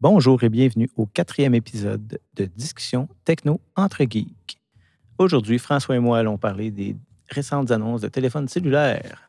Bonjour et bienvenue au quatrième épisode de Discussion Techno entre geeks. Aujourd'hui, François et moi allons parler des récentes annonces de téléphones cellulaires.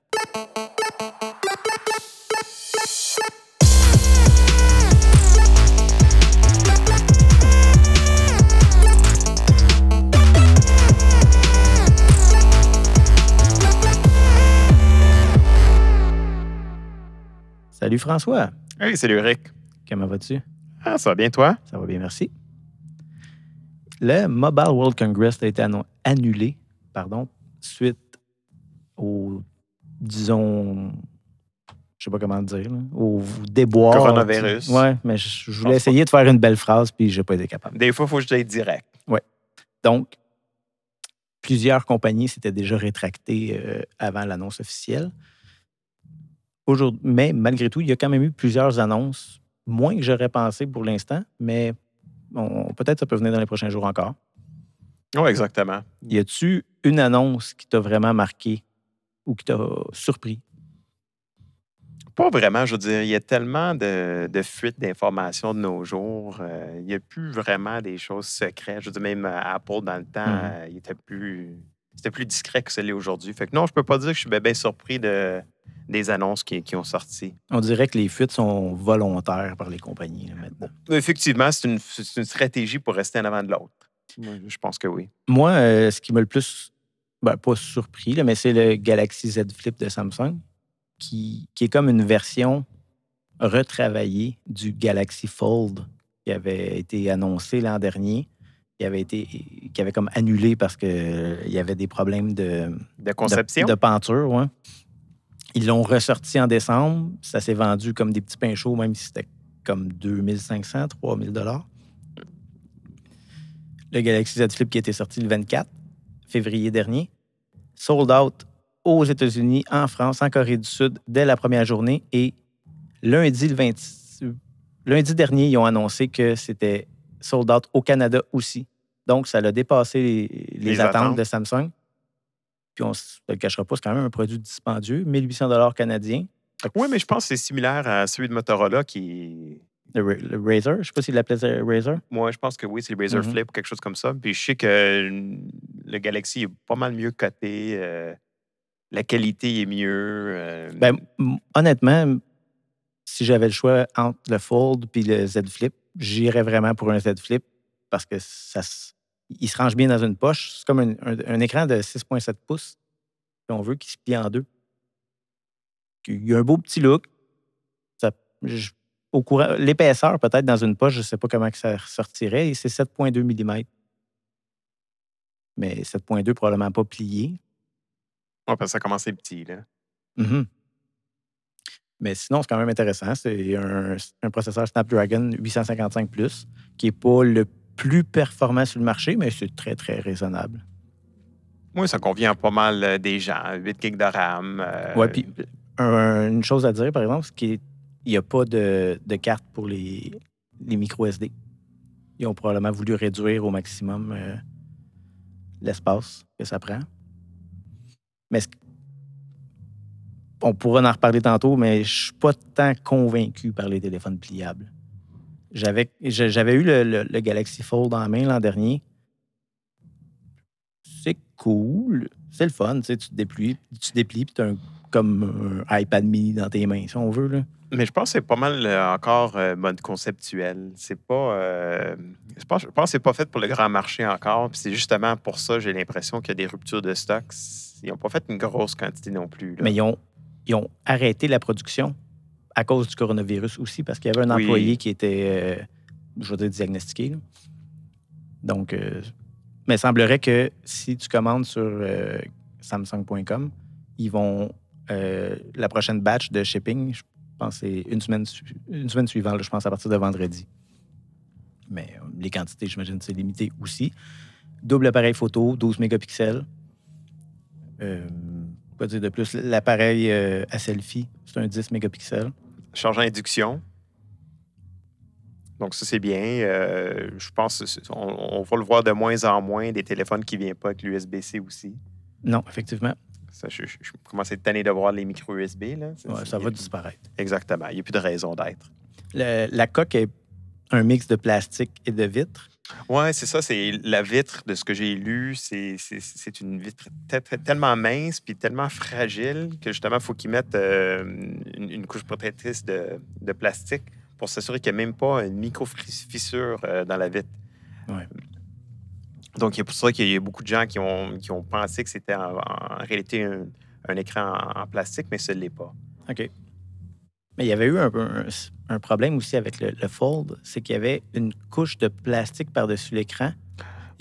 Salut François, Hey, salut Eric. comment vas-tu? Ah, ça va bien, toi? Ça va bien, merci. Le Mobile World Congress a été annulé pardon, suite au, disons, je sais pas comment dire, là, au déboire. Coronavirus. Oui, mais je, je voulais pense essayer de faire une belle phrase, puis j'ai pas été capable. Des fois, il faut que je t'aille direct. Donc, plusieurs compagnies s'étaient déjà rétractées euh, avant l'annonce officielle. Aujourd'hui, mais malgré tout, il y a quand même eu plusieurs annonces, moins que j'aurais pensé pour l'instant, mais peut-être ça peut venir dans les prochains jours encore. Oui, exactement. Y a-tu une annonce qui t'a vraiment marqué ou qui t'a surpris? Pas vraiment, je veux dire, il y a tellement de, de fuites d'informations de nos jours. euh, il n'y a plus vraiment des choses secrètes. Je veux dire, même euh, Apple, dans le temps, Mhm. euh, il était plus. C'était plus discret que ce l'est aujourd'hui. Fait que non, je peux pas dire que je suis bien, bien surpris de, des annonces qui, qui ont sorti. On dirait que les fuites sont volontaires par les compagnies là, maintenant. Effectivement, c'est une, stratégie pour rester en avant de l'autre. Je pense que oui. Moi, euh, ce qui m'a le plus, ben, pas surpris, là, mais c'est le Galaxy Z Flip de Samsung, qui, qui est comme une version retravaillée du Galaxy Fold qui avait été annoncé l'an dernier, qui avait été qui avait comme annulé parce qu'il y avait des problèmes de, De conception? de, de peinture. ouais. Ils l'ont ressorti en décembre. Ça s'est vendu comme des petits pains chauds, même si c'était comme 2500, 3000 dollars. Le Galaxy Z Flip qui était sorti le 24 février dernier, sold out aux États-Unis, en France, en Corée du Sud dès la première journée. Et lundi, le 20 lundi dernier, ils ont annoncé que c'était sold out au Canada aussi. Donc, ça a dépassé les, les Les attentes, attentes. de Samsung. Puis on ne le cachera pas, c'est quand même un produit dispendieux, 1800 dollars canadiens. Oui, mais je pense que c'est similaire à celui de Motorola qui, Le, le Razer, je ne sais pas s'il l'appelait Razer. Moi, je pense que oui, c'est le Razer Mhm. Flip ou quelque chose comme ça. Puis je sais que le Galaxy est pas mal mieux coté. euh, la qualité est mieux. euh, Ben, honnêtement, si j'avais le choix entre le Fold et le Z Flip, j'irais vraiment pour un Z Flip parce que ça, il se range bien dans une poche. C'est comme un, un- un écran de 6,7 pouces. Puis on veut qu'il se plie en deux. Il y a un beau petit look. Ça- je- au courant, l'épaisseur, peut-être dans une poche, je ne sais pas comment que ça ressortirait. Et c'est 7,2 mm. Mais 7,2 probablement pas plié. ouais, parce que ça être petit. Là. Mhm. Mais sinon, c'est quand même intéressant. C'est un, un processeur Snapdragon 855 qui n'est pas le plus performant sur le marché, mais c'est très, très raisonnable. Moi, ça convient à pas mal euh, des gens. 8 gigs de RAM. euh, Ouais, puis un- une chose à dire, par exemple, c'est qu'il n'y a pas de, de carte pour les, les micro SD. Ils ont probablement voulu réduire au maximum euh, l'espace que ça prend. Mais on pourra en reparler tantôt, mais je suis pas tant convaincu par les téléphones pliables. J'avais j'avais eu le, le- le Galaxy Fold en main l'an dernier. C'est cool. C'est le fun. Tu, sais, tu te déplies, tu te déplies puis tu as un, comme un iPad mini dans tes mains, si on veut. Là. Mais je pense que c'est pas mal euh, encore euh, mode conceptuel. C'est pas. euh, je pense, je pense que c'est pas fait pour le grand marché encore. Puis c'est justement pour ça, j'ai l'impression qu'il y a des ruptures de stock. Ils n'ont pas fait une grosse quantité non plus. là. Mais ils ont, ils ont arrêté la production à cause du coronavirus aussi, parce qu'il y avait un Oui. employé qui était, euh, je veux dire, diagnostiqué. là. Donc, euh, mais il semblerait que si tu commandes sur euh, Samsung.com, ils vont. la prochaine batch de shipping, je pense que c'est une semaine, une semaine suivante, là, je pense à partir de vendredi. Mais les quantités, j'imagine, c'est limité aussi. Double appareil photo, 12 mégapixels. Euh, quoi dire de plus? L'appareil euh, à selfie, c'est un 10 mégapixels. Charge à induction. Donc, ça, c'est bien. Euh, je pense qu'on on va le voir de moins en moins, des téléphones qui ne viennent pas avec l'USB-C aussi. Non, effectivement. Ça, je, je- je commence à être tanné de voir les micro USB. Là. Ouais, ça va disparaître. Exactement. Il n'y a plus de raison d'être. La coque est un mix de plastique et de vitre. Oui, c'est ça. C'est la vitre, de ce que j'ai lu, c'est une vitre te- te- tellement mince puis tellement fragile que justement, il faut qu'ils mettent euh, une, une couche protectrice de, de plastique pour s'assurer qu'il n'y a même pas une micro-fissure euh, dans la vitre. Ouais. Donc, c'est pour ça qu'il y a beaucoup de gens qui ont, qui ont pensé que c'était en, en réalité un, un écran en, en plastique, mais ce ne l'est pas. OK. Mais il y avait eu un, un- un problème aussi avec le, le Fold, c'est qu'il y avait une couche de plastique par-dessus l'écran.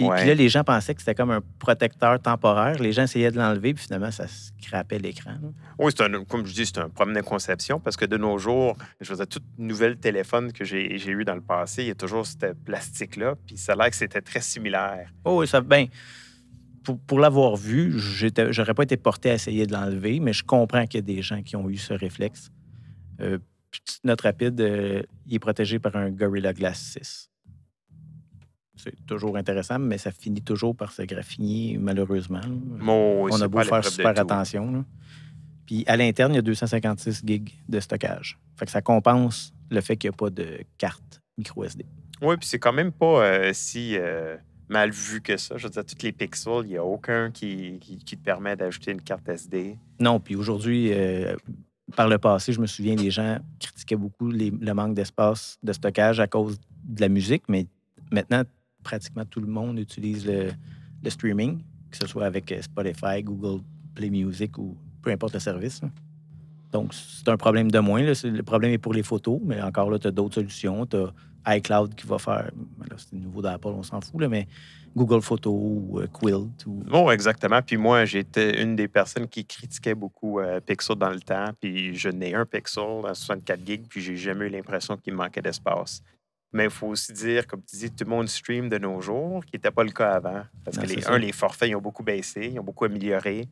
Et Ouais. puis là, les gens pensaient que c'était comme un protecteur temporaire. Les gens essayaient de l'enlever, puis finalement, ça scrapait l'écran. Oui, c'est un, comme je dis, c'est un problème de conception parce que de nos jours, je dire, tout nouvel téléphone que j'ai j'ai eu dans le passé, il y a toujours ce plastique-là, puis ça a l'air que c'était très similaire. Oh, oui, ça. Ben, pour, pour l'avoir vu, j'étais- j'aurais pas été porté à essayer de l'enlever, mais je comprends qu'il y a des gens qui ont eu ce réflexe. Euh, petite note rapide, euh, il est protégé par un Gorilla Glass 6. C'est toujours intéressant, mais ça finit toujours par se graffiner, malheureusement. On a beau faire super attention. là. Puis à l'interne, il y a 256 gigs de stockage. Fait que ça compense le fait qu'il n'y a pas de carte micro SD. Oui, puis c'est quand même pas euh, si euh, mal vu que ça. Je veux dire, tous les pixels, il n'y a aucun qui, qui- qui te permet d'ajouter une carte SD. Non, puis aujourd'hui, euh, par le passé, je me souviens, les gens critiquaient beaucoup le manque d'espace de stockage à cause de la musique, mais maintenant, pratiquement tout le monde utilise le, streaming, que ce soit avec euh, Spotify, Google Play Music ou peu importe le service. Donc, c'est un problème de moins. Le problème est pour les photos, mais encore là, tu as d'autres solutions. Tu as iCloud qui va faire, ben c'est nouveau d'Apple, on s'en fout, là, mais Google Photos ou euh, Quilt. Ou... Bon, exactement. Puis moi, j'étais une des personnes qui critiquait beaucoup euh, Pixel dans le temps. Puis je n'ai un Pixel à 64 gigs, puis j'ai jamais eu l'impression qu'il manquait d'espace. Mais il faut aussi dire, comme tu dis, tout le monde stream de nos jours, qui n'était pas le cas avant. Parce Non, que, les, un, les forfaits, ils ont beaucoup baissé, ils ont beaucoup amélioré.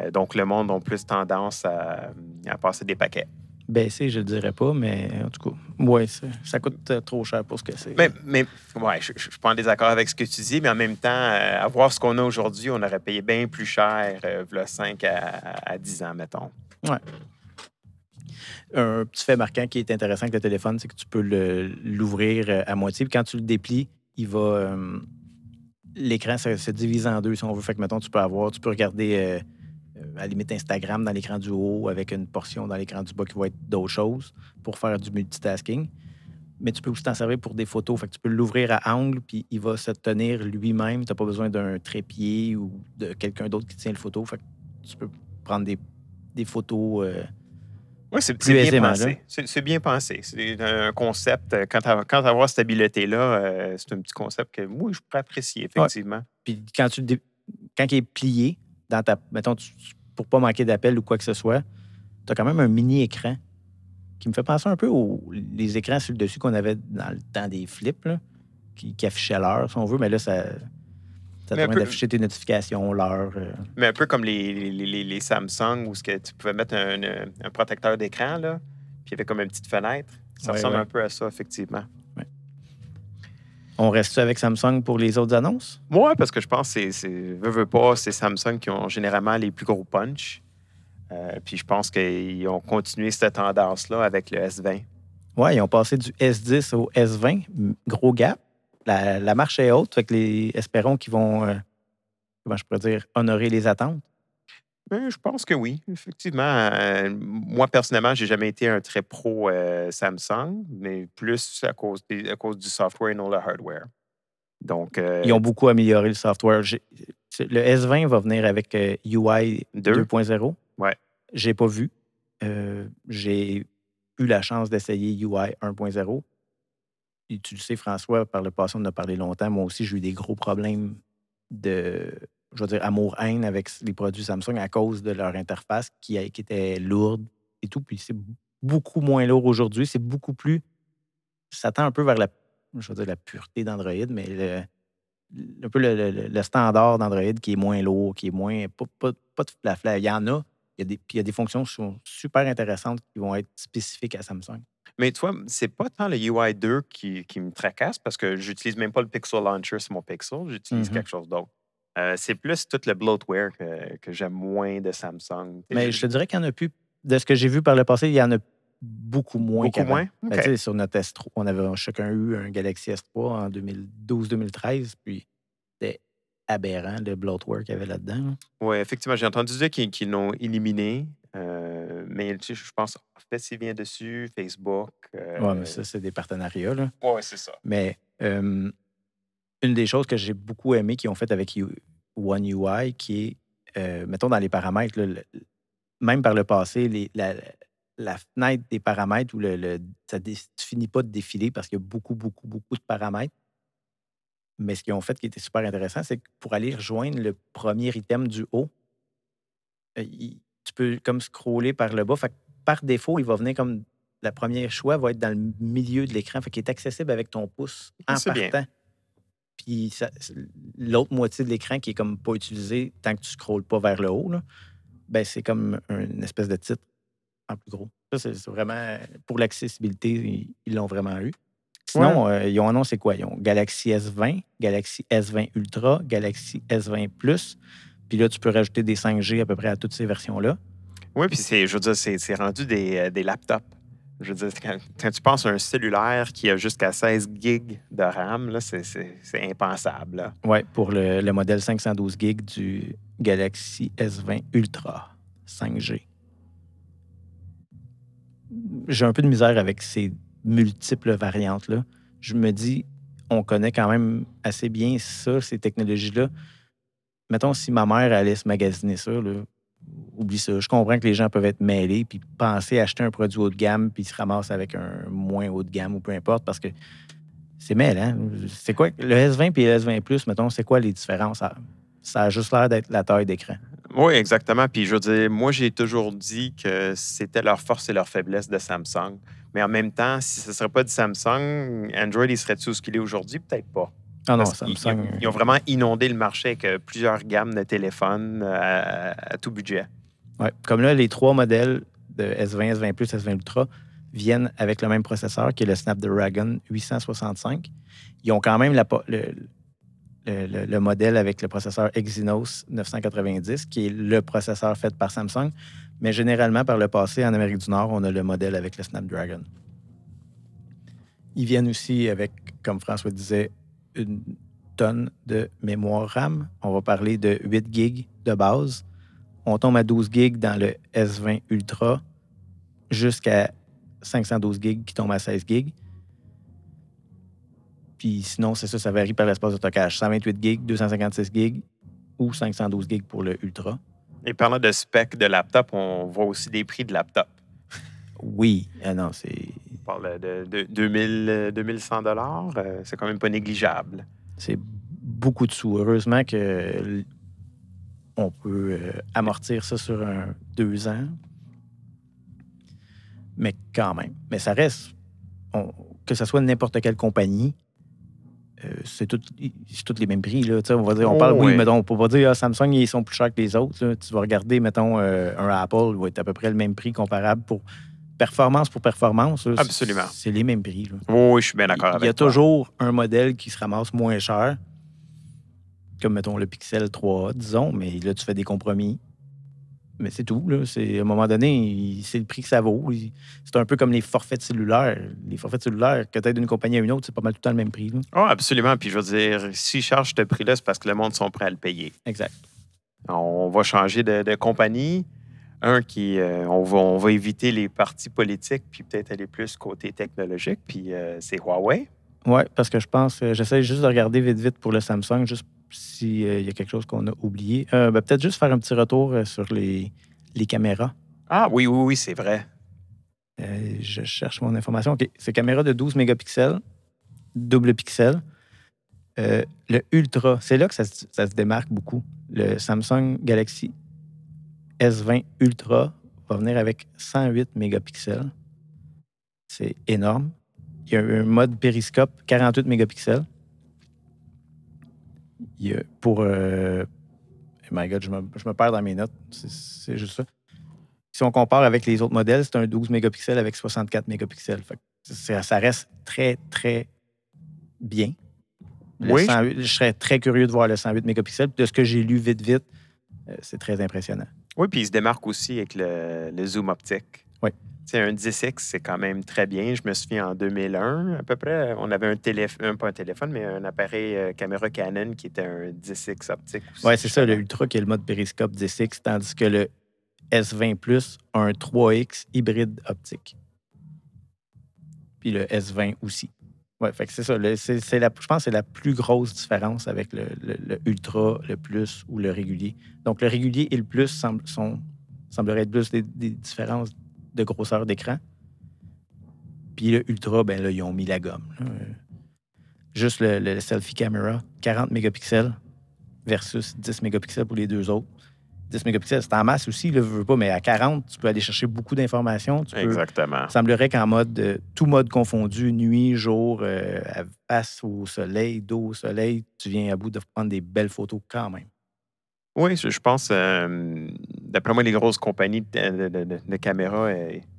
Euh, donc, le monde a plus tendance à, à passer des paquets. Baisser, je ne dirais pas, mais en tout cas, ouais, ça, ça coûte euh, trop cher pour ce que c'est. Mais, mais ouais, je ne suis pas en désaccord avec ce que tu dis, mais en même temps, euh, à voir ce qu'on a aujourd'hui, on aurait payé bien plus cher, euh, v'là 5 à, à 10 ans, mettons. Un petit fait marquant qui est intéressant avec le téléphone, c'est que tu peux le- l'ouvrir euh, à moitié. Puis quand tu le déplies, il va. euh, L'écran se, se divise en deux, si on veut. Fait que, mettons, tu peux avoir, tu peux regarder à la limite Instagram dans l'écran du haut avec une portion dans l'écran du bas qui va être d'autres choses pour faire du multitasking. Mais tu peux aussi t'en servir pour des photos. Fait que tu peux l'ouvrir à angle, puis il va se tenir lui-même. Tu n'as pas besoin d'un trépied ou de quelqu'un d'autre qui tient le photo. Fait que tu peux prendre des, des photos. euh, Oui, c'est bien pensé. C'est bien pensé. C'est un concept. euh, Quand tu as, avoir cette habileté-là, euh, c'est un petit concept que moi, je pourrais apprécier, effectivement. Puis quand tu quand il est plié dans ta mettons tu- pour pas manquer d'appel ou quoi que ce soit, tu as quand même un mini écran qui me fait penser un peu aux les écrans sur le dessus qu'on avait dans le temps des flips là, qui, qui affichaient l'heure si on veut, mais là ça ça permet peu- d'afficher tes notifications, l'heure. euh. Mais un peu comme les, les, les- les Samsung où ce que tu pouvais mettre un, un- un protecteur d'écran, là, puis il y avait comme une petite fenêtre. Ça Ouais, ressemble ouais. un peu à ça, effectivement. On reste avec Samsung pour les autres annonces? Moi, parce que je pense que c'est-. Veux, veux pas, c'est Samsung qui ont généralement les plus gros punch. Euh, puis je pense qu'ils ont continué cette tendance-là avec le S20. Oui, ils ont passé du S10 au S20. M- Gros gap. La, la marche est haute. Fait que les, espérons qu'ils vont, euh, comment je pourrais dire, honorer les attentes. Euh, je pense que oui, effectivement. Euh, moi, personnellement, j'ai jamais été un très pro euh, Samsung, mais plus à cause, des- à cause du software et non le hardware. Donc, euh, Ils ont beaucoup amélioré le software. Le S20 va venir avec euh, UI Deux. 2.0. Ouais. J'ai pas vu. Euh, j'ai eu la chance d'essayer UI 1.0. Et tu le sais, François, par le passé, on en a parlé longtemps. Moi aussi, j'ai eu des gros problèmes de, je veux dire, amour-haine avec les produits Samsung à cause de leur interface qui, était lourde et tout. Puis c'est beaucoup moins lourd aujourd'hui. C'est beaucoup plus. Ça tend un peu vers la, je veux dire, la pureté d'Android, mais le, un peu le, le- le standard d'Android qui est moins lourd, qui est moins. Pas, pas, pas de flafla. Il y en a. Il y a des, puis il y a des fonctions qui sont super intéressantes qui vont être spécifiques à Samsung. Mais toi, c'est pas tant le UI 2 qui, qui me tracasse parce que j'utilise même pas le Pixel Launcher sur mon Pixel, j'utilise Mhm. quelque chose d'autre. Euh, c'est plus tout le bloatware que, que j'aime moins de Samsung. Mais je te dirais qu'il y en a plus. De ce que j'ai vu par le passé, il y en a beaucoup moins Beaucoup moins? Ben, sur notre S3, on avait chacun eu un Galaxy S3 en 2012-2013, puis c'était aberrant le bloatware qu'il y avait là-dedans. là. Oui, effectivement, j'ai entendu dire qu'ils l'ont éliminé. euh, mais tu sais, je pense, Fessy vient dessus, Facebook. euh, Ouais, mais ça, c'est des partenariats. Ouais, c'est ça. Mais euh, une des choses que j'ai beaucoup aimé qu'ils ont fait avec One UI, qui est, euh, mettons, dans les paramètres, là, le- même par le passé, les- la, la fenêtre des paramètres où le, le- ça dé- tu finis pas de défiler parce qu'il y a beaucoup, beaucoup, beaucoup de paramètres. Mais ce qu'ils ont fait qui était super intéressant, c'est que pour aller rejoindre le premier item du haut, euh, il- tu peux comme scroller par le bas. Fait que par défaut, il va venir comme le premier choix va être dans le milieu de l'écran. Fait qu'il est accessible avec ton pouce en bien. Puis l'autre moitié de l'écran qui est comme pas utilisé tant que tu scrolles pas vers le haut, là, ben c'est comme une espèce de titre en plus gros. Ça, c'est vraiment pour l'accessibilité, ils- l'ont vraiment eu. Sinon, euh, ils ont annoncé quoi? Ils ont Galaxy S20, Galaxy S20 Ultra, Galaxy S20 Plus. Puis là, tu peux rajouter des 5G à peu près à toutes ces versions-là. Oui, puis c'est, je veux dire, c'est, c'est rendu des, euh, des laptops. Je veux dire, quand, tu penses à un cellulaire qui a jusqu'à 16 gigs de RAM, c'est, impensable. Oui, pour le, le modèle 512 GB du Galaxy S20 Ultra 5G. J'ai un peu de misère avec ces multiples variantes-là. Je me dis, on connaît quand même assez bien ça, ces technologies-là. Mettons, si ma mère allait se magasiner ça, là, oublie ça. Je comprends que les gens peuvent être mêlés puis penser acheter un produit haut de gamme puis se ramassent avec un moins haut de gamme ou peu importe parce que c'est mêlant. C'est quoi? Le S20 et le S20 Plus, mettons, c'est quoi les différences? Ça, a juste l'air d'être la taille d'écran. Oui, exactement. Puis je veux dire, moi, j'ai toujours dit que c'était leur force et leur faiblesse de Samsung. Mais en même temps, si ce ne serait pas du Samsung, Android, il serait tout ce qu'il est aujourd'hui? Peut-être pas. Ah non, Samsung. Ils, ils ont vraiment inondé le marché avec euh, plusieurs gammes de téléphones euh, à, à tout budget. Ouais. Comme là, les trois modèles de S20, S20 Plus, S20 Ultra viennent avec le même processeur qui est le Snapdragon 865. Ils ont quand même la po- le, le- le- le modèle avec le processeur Exynos 990, qui est le processeur fait par Samsung. Mais généralement, par le passé, en Amérique du Nord, on a le modèle avec le Snapdragon. Ils viennent aussi avec, comme François disait, une tonne de mémoire RAM. On va parler de 8 gigs de base. On tombe à 12 gigs dans le S20 Ultra jusqu'à 512 gigs qui tombe à 16 gigs. Puis sinon, c'est ça, ça varie par l'espace de stockage. 128 gigs, 256 gigs ou 512 gigs pour le Ultra. Et parlant de spec de laptop, on voit aussi des prix de laptop. Oui, ah non, c'est parle de, de 2000, euh, 2100 dollars. euh, c'est quand même pas négligeable. c'est beaucoup de sous. Heureusement que on peut euh, amortir ça sur un deux ans. Mais quand même. Mais ça reste, on- que ce soit n'importe quelle compagnie, euh, c'est tout- tous les mêmes prix. Là. On va dire, on Oh, parle, oui, ouais. mettons, on peut pas dire ah, Samsung, ils sont plus chers que les autres. là. Tu vas regarder, mettons, euh, un Apple va être à peu près le même prix comparable pour performance pour performance. là, Absolument. C'est les mêmes prix. là. Oui, je suis bien d'accord Il avec y a toi. toujours un modèle qui se ramasse moins cher, comme mettons le Pixel 3A, disons, mais là, tu fais des compromis. Mais c'est tout. Là. C'est, à un moment donné, il- c'est le prix que ça vaut. Il- C'est un peu comme les forfaits cellulaires. Les forfaits cellulaires, que tu d'une compagnie à une autre, c'est pas mal tout le temps le même prix. Ah, absolument. Puis je veux dire, s'ils chargent ce prix-là, c'est parce que le monde sont prêts à le payer. Exact. On va changer de, de compagnie. Un qui, euh, on, va, on va éviter les partis politiques, puis peut-être aller plus côté technologique. Puis euh, c'est Huawei. Oui, parce que je pense, euh, j'essaie juste de regarder vite, vite pour le Samsung, juste s'il y a quelque chose qu'on a oublié. Ben, peut-être juste faire un petit retour sur les, les caméras. Ah oui, oui, oui, c'est vrai. Euh, je cherche mon information. OK. C'est caméra de 12 mégapixels, double pixel. Euh, le Ultra, c'est là que ça, ça se démarque beaucoup. Le Samsung Galaxy S20 Ultra va venir avec 108 mégapixels. C'est énorme. Il y a un mode périscope 48 mégapixels. Il y a pour. euh, oh my God, je me, je me perds dans mes notes. C'est- juste ça. Si on compare avec les autres modèles, c'est un 12 mégapixels avec 64 mégapixels. Fait ça, ça reste très, très bien. Le Oui. 108 je serais très curieux de voir le 108 mégapixels. De ce que j'ai lu vite, vite, euh, c'est très impressionnant. Oui, puis il se démarque aussi avec le, le zoom optique. sais, un 10X, c'est quand même très bien. Je me souviens en 2001, à peu près, on avait un téléphone, pas un téléphone, mais un appareil euh, caméra Canon qui était un 10X optique. Ouais, c'est ça, le. Ultra qui est le mode périscope 10X, tandis que le S20 Plus a un 3X hybride optique. Puis le S20 aussi. Fait que c'est ça. c'est- la, je pense que c'est la plus grosse différence avec le, Ultra, le Plus ou le régulier. Donc, le régulier et le Plus semblent, sont, sembleraient être plus des, différences de grosseur d'écran. Puis le Ultra, ben là, ils ont mis la gomme. Euh, Juste le selfie camera, 40 mégapixels versus 10 mégapixels pour les deux autres. 10 mégapixels, c'est en masse aussi, là, veux, veux pas, mais à 40, tu peux aller chercher beaucoup d'informations. Tu peux, Exactement. il semblerait qu'en mode, euh, tout mode confondu, nuit, jour, euh, face au soleil, dos au soleil, tu viens à bout de prendre des belles photos quand même. Oui, je je pense, euh, d'après moi, les grosses compagnies de, de- de- de caméras,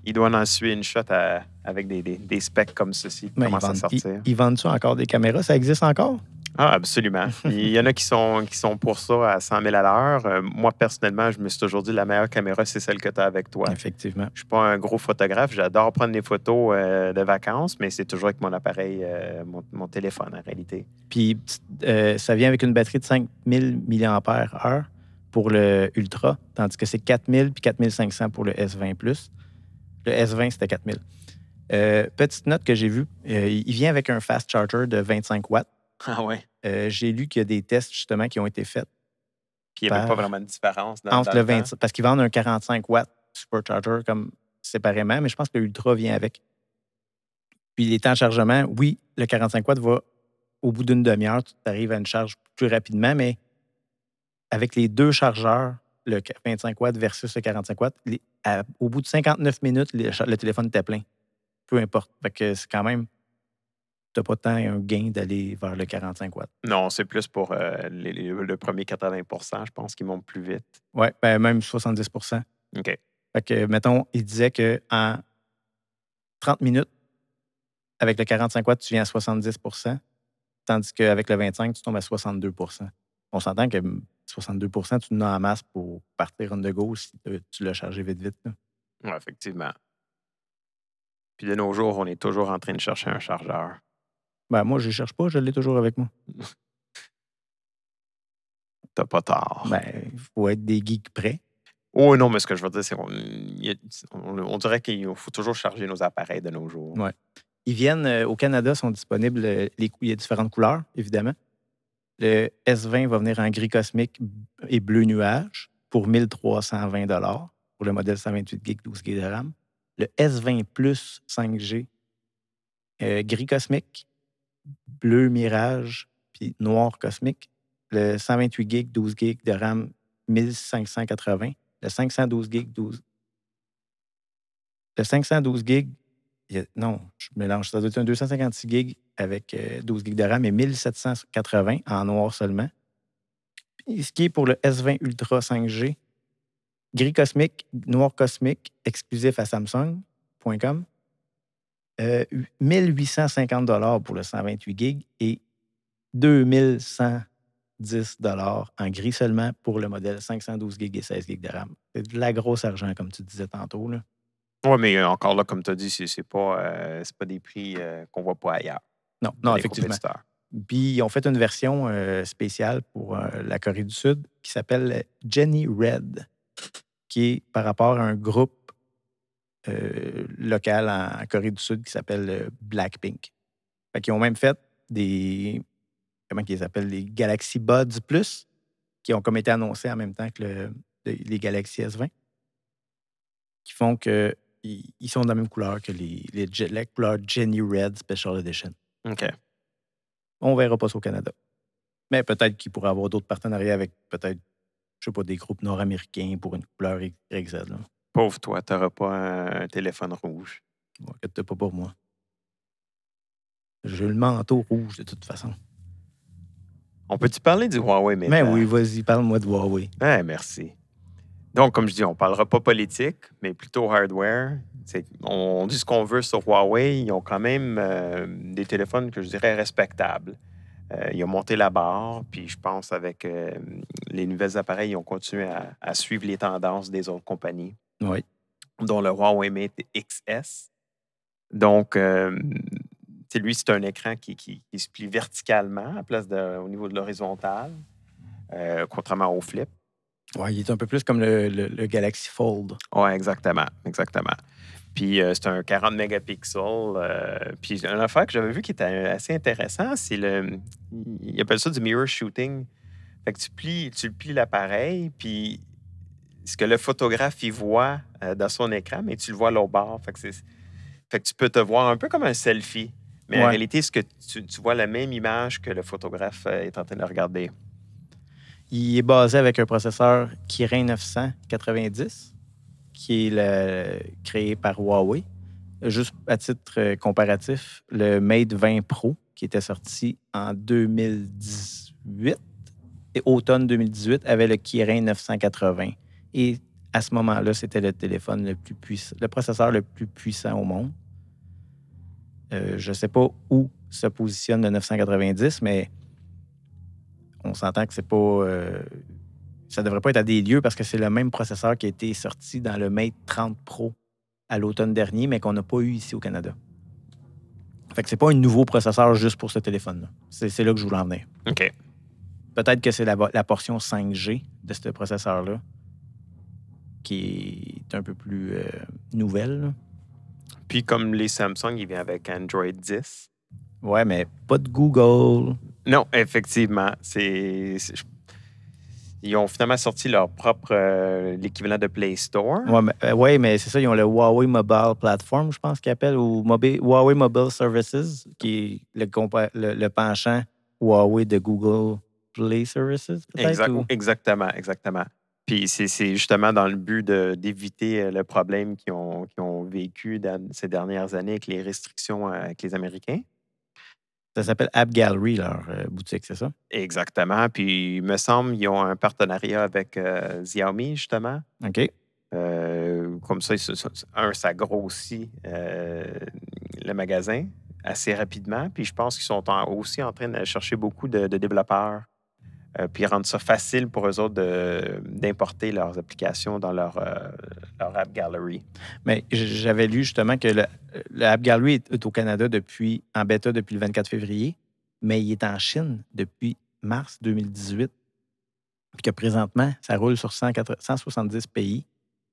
ils doivent en suivre une shot à- avec des, des- des specs comme ceci ils commencent à vendent, sortir. ils- ils vendent-tu encore des caméras? Ça existe encore? Ah, absolument. Il y en a qui sont, qui sont pour ça à 100 000 à l'heure. Euh, moi, personnellement, je me suis toujours dit la meilleure caméra, c'est celle que tu as avec toi. Effectivement. Je suis pas un gros photographe. J'adore prendre des photos euh, de vacances, mais c'est toujours avec mon appareil, euh, mon, mon téléphone en réalité. Puis ça vient avec une batterie de 5000 mAh pour le Ultra, tandis que c'est 4000 puis 4500 pour le S20 Plus. Le S20, c'était 4000. Euh, petite note que j'ai vue, il vient avec un fast charger de 25 watts. Ah ouais. Euh, j'ai lu qu'il y a des tests justement qui ont été faits Puis il n'y avait pas vraiment de différence dans, entre dans le temps. 20, parce qu'ils vendent un 45 watts supercharger comme séparément, mais je pense que le Ultra vient avec. Puis les temps de chargement, oui, le 45 watts va au bout d'une demi-heure, tu arrives à une charge plus rapidement, mais avec les deux chargeurs, le 25 watts versus le 45 watts, les- à- au bout de 59 minutes, le, le téléphone était plein. Peu importe. Fait que c'est quand même, tu n'as pas tant un gain d'aller vers le 45 watts. Non, c'est plus pour euh, les- les- le premier 80% je pense, qui monte plus vite. Oui, ben même 70% OK. Fait que, mettons, il disait qu'en 30 minutes, avec le 45 watts, tu viens à 70% tandis qu'avec le 25, tu tombes à 62% On s'entend que 62% tu en as en masse pour partir on the go si tu l'as chargé vite, vite. Ouais, effectivement. Puis de nos jours, on est toujours en train de chercher un chargeur. Ben, moi, je ne cherche pas, je l'ai toujours avec moi. T'as pas tort. Ben, il faut être des geeks prêts. Oh non, mais ce que je veux dire, c'est qu'on on, on dirait qu'il faut toujours charger nos appareils de nos jours. Ouais. Ils viennent, euh, au Canada, sont disponibles, euh, les, il y a différentes couleurs, évidemment. Le S20 va venir en gris cosmique et bleu nuage pour 1320 pour le modèle 128 GB, 12 GB de RAM. Le S20 Plus 5G, euh, gris cosmique, bleu mirage, puis noir cosmique. Le 128 GB, 12 GB de RAM, 1580. Le 512 GB, 12. Le 512 GB, il y a- non, je mélange. Ça doit être un 256 GB avec euh, 12 GB de RAM et 1780 en noir seulement. Ce qui est pour le S20 Ultra 5G, gris cosmique, noir cosmique, exclusif à Samsung.com. Euh, 1850 pour le 128 GB et 2110 en gris seulement pour le modèle 512 GB et 16 GB de RAM. C'est de la grosse argent, comme tu disais tantôt. Là. Oui, mais euh, encore là, comme tu as dit, c'est pas, euh, pas des prix euh, qu'on voit pas ailleurs. Non, non, effectivement. Puis ils ont fait une version euh, spéciale pour la Corée du Sud qui s'appelle Jenny Red, qui est par rapport à un groupe euh, local en, en Corée du Sud qui s'appelle euh, Blackpink. Fait qu'ils ont même fait des. Comment ils appellent Les Galaxy Buds Plus, qui ont comme été annoncés en même temps que le- le- les Galaxy S20, qui font que ils sont de la même couleur que les, les, Je- la couleur Jenny Red Special Edition. OK. On verra pas ça au Canada. Mais peut-être qu'il pourrait avoir d'autres partenariats avec peut-être, je sais pas, des groupes nord-américains pour une couleur XZ. Là. Pauvre toi, tu n'auras pas un, un téléphone rouge. Bon, inquiète-toi pas pour moi. J'ai le manteau rouge de toute façon. On peut-tu parler du Huawei maintenant? Mais oui, vas-y, parle-moi de Huawei. Ah, merci. Donc, comme je dis, on ne parlera pas politique, mais plutôt hardware. On dit ce qu'on veut sur Huawei. Ils ont quand même euh, des téléphones que je dirais respectables. Euh, ils ont monté la barre, puis je pense avec euh, les nouveaux appareils, ils ont continué à, à suivre les tendances des autres compagnies. Oui. dont le Huawei Mate XS. Donc, euh, lui, c'est un écran qui, qui- qui se plie verticalement à place de, au niveau de l'horizontale, euh, contrairement au flip. Ouais, il est un peu plus comme le, le- le Galaxy Fold. Oui, exactement, exactement. Puis euh, c'est un 40 mégapixels. euh, puis une affaire que j'avais vu qui était assez intéressant, c'est le. Ils appellent ça du mirror shooting. Fait que tu plies, tu plies l'appareil, puis ce que le photographe il voit euh, dans son écran, mais tu le vois à l'autre bord. Fait que, fait que tu peux te voir un peu comme un selfie. Mais en réalité, ce que tu, tu vois la même image que le photographe euh, est en train de regarder. Il est basé avec un processeur Kirin 990, qui est le- créé par Huawei. Juste à titre euh, comparatif, le Mate 20 Pro, qui était sorti en 2018, et automne 2018, avait le Kirin 980. Et à ce moment-là, c'était le téléphone le plus puissant, le processeur le plus puissant au monde. Euh, je ne sais pas où se positionne le 990, mais on s'entend que c'est pas. euh, ça devrait pas être à des lieux parce que c'est le même processeur qui a été sorti dans le Mate 30 Pro à l'automne dernier, mais qu'on n'a pas eu ici au Canada. Fait que c'est pas un nouveau processeur juste pour ce téléphone-là. C'est là que je voulais en venir. OK. Peut-être que c'est la, la portion 5G de ce processeur-là qui est un peu plus euh, nouvelle. là. Puis comme les Samsung, il vient avec Android 10. Ouais, mais pas de Google. Non, effectivement. C'est, c'est- je- ils ont finalement sorti leur propre, euh, l'équivalent de Play Store. Ouais, mais, euh, ouais, mais c'est ça, ils ont le Huawei Mobile Platform, je pense qu'ils appellent, ou Mobi- Huawei Mobile Services, qui est le, compa- le, le penchant Huawei de Google Play Services, peut-être? Exact- ou- Exactement, exactement. Puis c'est, justement dans le but d'éviter euh, le problème qu'ils ont, qu'ils ont vécu dans ces dernières années avec les restrictions euh, avec les Américains. Ça s'appelle App Gallery, leur euh, boutique, c'est ça? Exactement. Puis il me semble qu'ils ont un partenariat avec euh, Xiaomi, justement. OK. Euh, comme ça, un, ça grossit euh, le magasin assez rapidement. Puis je pense qu'ils sont en- aussi en train de chercher beaucoup de, de développeurs, euh, puis rendre ça facile pour eux autres d'importer leurs applications dans leur, euh, leur App Gallery. Mais j'avais lu justement que le, le App Gallery est, au Canada depuis, en bêta depuis le 24 février, mais il est en Chine depuis mars 2018. Puis que présentement, ça roule sur 180 170 pays.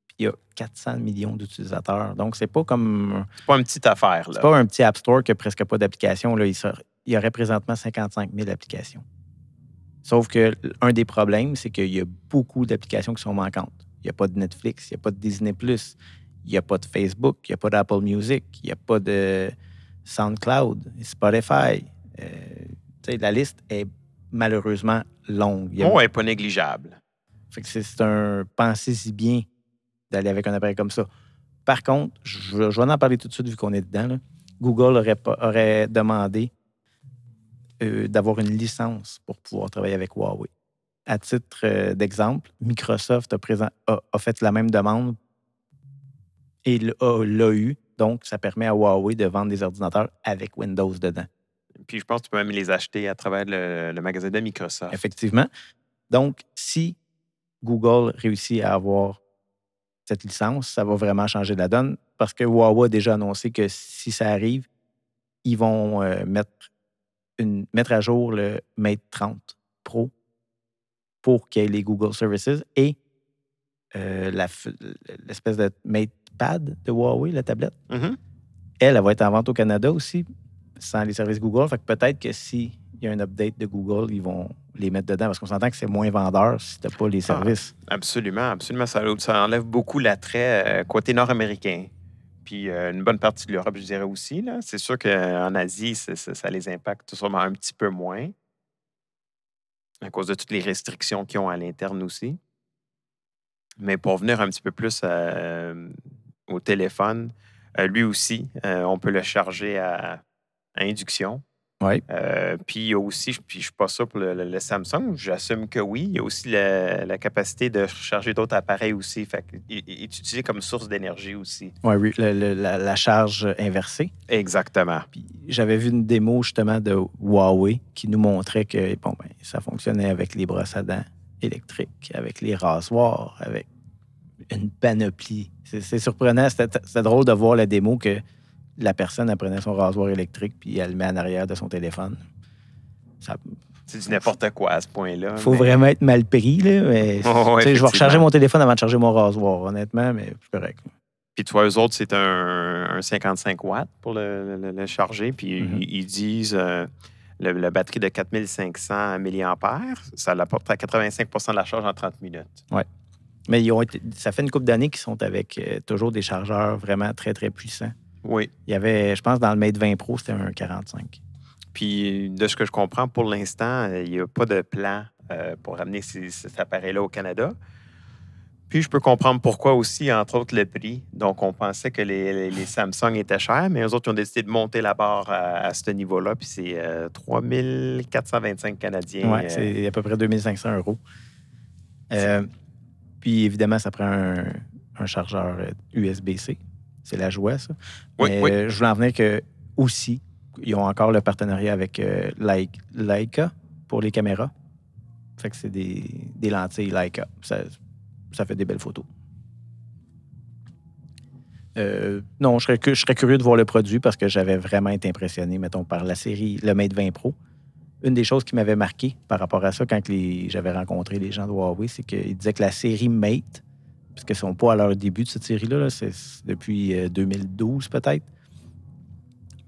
Puis il y a 400 millions d'utilisateurs. Donc, c'est pas comme. C'est pas une petite affaire, là. C'est pas un petit App Store qui a presque pas d'applications. Il, il y aurait présentement 55 000 applications. Sauf que un des problèmes, c'est qu'il y a beaucoup d'applications qui sont manquantes. Il n'y a pas de Netflix, il n'y a pas de Disney, il n'y a pas de Facebook, il n'y a pas d'Apple Music, il n'y a pas de SoundCloud, Spotify. Euh, la liste est malheureusement longue. Il a- elle n'est pas négligeable. fait que c'est un pensez-y bien d'aller avec un appareil comme ça. Par contre, je, je vais en parler tout de suite vu qu'on est dedans. là. Google aurait, pas- aurait demandé euh, d'avoir une licence pour pouvoir travailler avec Huawei. À titre euh, d'exemple, Microsoft a, présent- a- a fait la même demande et l'a l'a eu. Donc, ça permet à Huawei de vendre des ordinateurs avec Windows dedans. Puis je pense que tu peux même les acheter à travers le, le magasin de Microsoft. Effectivement. Donc, si Google réussit à avoir cette licence, ça va vraiment changer la donne parce que Huawei a déjà annoncé que si ça arrive, ils vont euh, mettre, une, mettre à jour le Mate 30 Pro pour qu'il y ait les Google Services et euh, l'espèce de Mate Pad de Huawei, la tablette. Mhm. Elle, elle va être en vente au Canada aussi, sans les services Google. Fait que peut-être que s'il y a un update de Google, ils vont les mettre dedans parce qu'on s'entend que c'est moins vendeur si tu n'as pas les services. Absolument, absolument. Ça, ça enlève beaucoup l'attrait euh, côté nord-américain. Euh, une bonne partie de l'Europe, je dirais aussi. C'est sûr qu'en Asie, ça les impacte sûrement un petit peu moins à cause de toutes les restrictions qu'ils ont à l'interne aussi. Mais pour venir un petit peu plus euh, au téléphone, euh, lui aussi, on peut le charger à induction. Oui. Euh, puis il y a aussi, puis je suis pas sûr pour le, le- le Samsung, j'assume que oui, il y a aussi la, la capacité de recharger d'autres appareils aussi. Fait est utilisé comme source d'énergie aussi. Ouais, oui, le- la, la charge inversée. Exactement. Puis j'avais vu une démo justement de Huawei qui nous montrait que bon, ben, ça fonctionnait avec les brosses à dents électriques, avec les rasoirs, avec une panoplie. C'est surprenant. C'était drôle de voir la démo que la personne elle prenait son rasoir électrique puis elle le met en arrière de son téléphone. Ça, C'est du n'importe quoi à ce point-là. faut mais- vraiment être mal pris, là, mais Oh, je vais recharger mon téléphone avant de charger mon rasoir, honnêtement, mais c'est correct. Puis toi, eux autres, c'est un, un 55 watts pour le, le- le charger. Puis Mhm. ils, ils disent euh, le- la batterie de 4500 mAh, ça l'apporte à 85% de la charge en 30 minutes. Mais ils ont été- ça fait une couple d'années qu'ils sont avec euh, toujours des chargeurs vraiment très, très puissants. Oui. Il y avait, je pense, dans le Mate 20 Pro, c'était un 45. Puis de ce que je comprends, pour l'instant, euh, il n'y a pas de plan euh, pour amener ces- cet appareil-là au Canada. Puis je peux comprendre pourquoi aussi, entre autres, le prix. Donc, on pensait que les, les- les Samsung étaient chers, mais eux autres, ils ont décidé de monter la barre à, à ce niveau-là. Puis c'est euh, 3425 Canadiens. Ouais, euh, c'est à peu près 2500 euros. Euh, puis évidemment, ça prend un, un chargeur USB-C. C'est la joie, ça. Oui, Mais, oui. euh, je voulais en venir que aussi, ils ont encore le partenariat avec euh, Leic- Leica pour les caméras. Fait que c'est des, des lentilles Leica. Ça, ça fait des belles photos. Euh, non, je serais, je serais curieux de voir le produit parce que j'avais vraiment été impressionné, mettons, par la série Le Mate 20 Pro. Une des choses qui m'avait marqué par rapport à ça quand j'avais rencontré les gens de Huawei, c'est qu'ils disaient que la série Mate, parce qu'ils ne sont pas à leur début de cette série-là, là, c'est depuis euh, 2012 peut-être,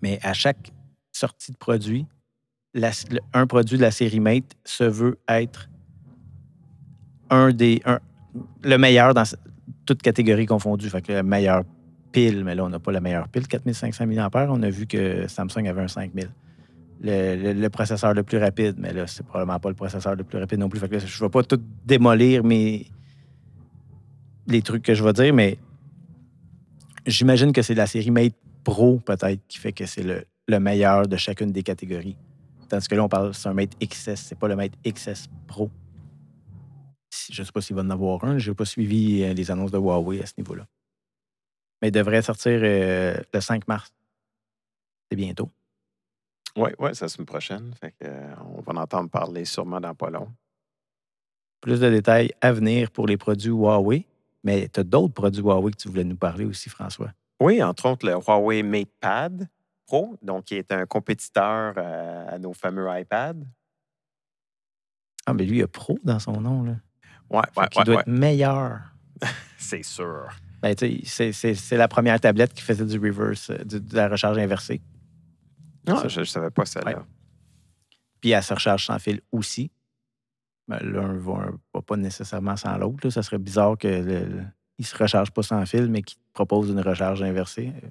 mais à chaque sortie de produit, le- un produit de la série Mate se veut être un des le meilleur dans toute catégorie confondue. Fait que la meilleure pile, mais là, on n'a pas la meilleure pile, 4500 mAh. On a vu que Samsung avait un 5000. Le, le- le processeur le plus rapide, mais là, c'est probablement pas le processeur le plus rapide non plus. Fait que là, je ne vais pas tout démolir mes, les trucs que je vais dire, mais j'imagine que c'est la série Mate Pro, peut-être, qui fait que c'est le, le meilleur de chacune des catégories. Tandis que là, on parle, c'est un Mate XS, c'est pas le Mate XS Pro. Je ne sais pas s'il va en avoir un. Je n'ai pas suivi euh, les annonces de Huawei à ce niveau-là. Mais il devrait sortir euh, le 5 mars. C'est bientôt. Oui, oui, c'est la semaine prochaine. Fait que, euh, on va en entendre parler sûrement dans pas long. Plus de détails à venir pour les produits Huawei. Mais tu as d'autres produits Huawei que tu voulais nous parler aussi, François. Oui, entre autres, le Huawei MatePad Pro, donc qui est un compétiteur euh, à nos fameux iPads. Ah, mais lui, il a Pro dans son nom. Là. Ouais, ouais, ouais, doit ouais. être meilleur. C'est sûr. Ben, c'est- la première tablette qui faisait du reverse, euh, du- de la recharge inversée. Non, Ça. je ne savais pas celle-là. Puis elle se recharge sans fil aussi. Ben, L'un va, va pas nécessairement sans l'autre. Ça serait bizarre que le, le- il se recharge pas sans fil, mais qu'il te propose une recharge inversée. Tu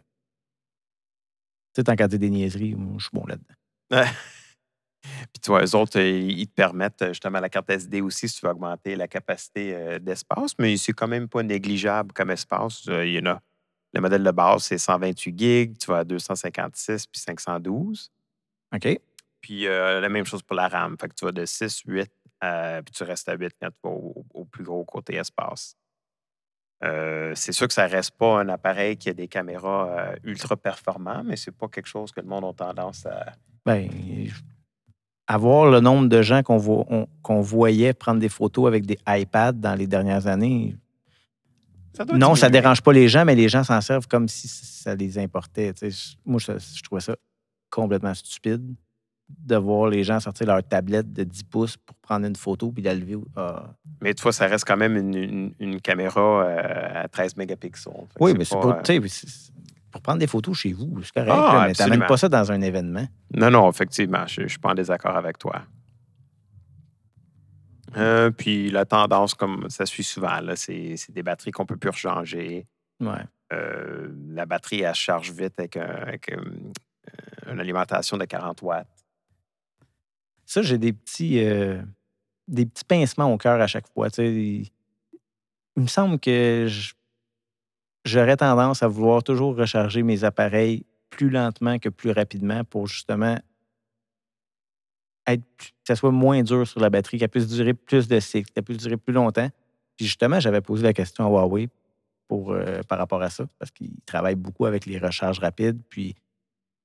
sais, tant qu'à dire des niaiseries, moi, je suis bon là-dedans. Puis tu vois, eux autres, euh, ils te permettent euh, justement la carte SD aussi si tu veux augmenter la capacité euh, d'espace, mais c'est quand même pas négligeable comme espace. Il y en a. Le modèle de base, c'est 128 gigs, tu vas à 256 puis 512. OK? Puis euh, la même chose pour la RAM. Fait que tu vas de 6, 8, euh, puis tu restes à 8 quand tu vas au, au plus gros côté espace. Euh, c'est sûr que ça reste pas un appareil qui a des caméras euh, ultra performants, mais c'est pas quelque chose que le monde a tendance à. Ben, je- avoir le nombre de gens qu'on vo- on- qu'on voyait prendre des photos avec des iPads dans les dernières années, Ça doit non, ça diminuer. dérange pas les gens, mais les gens s'en servent comme si ça les importait. Moi, je, je trouvais ça complètement stupide de voir les gens sortir leur tablette de 10 pouces pour prendre une photo puis la lever. Ah. Mais tu vois, ça reste quand même une, une- une caméra euh, à 13 mégapixels. Oui, mais c'est pour, euh, pour prendre des photos chez vous, c'est correct, Ah, là, mais absolument. t'amènes pas ça dans un événement. Non, non, effectivement, je ne suis pas en désaccord avec toi. Euh, puis la tendance, comme ça suit souvent, c'est des batteries qu'on ne peut plus rechanger. Ouais. Euh, la batterie, elle se charge vite avec, un- avec, une alimentation de 40 watts. Ça, j'ai des petits, euh, des petits pincements au cœur à chaque fois. tu sais. Il, me semble que j'aurais tendance à vouloir toujours recharger mes appareils plus lentement que plus rapidement pour justement être, que ça soit moins dur sur la batterie, qu'elle puisse durer plus de cycles, qu'elle puisse durer plus longtemps. Puis justement, j'avais posé la question à Huawei pour, euh, par rapport à ça, parce qu'ils travaillent beaucoup avec les recharges rapides. Puis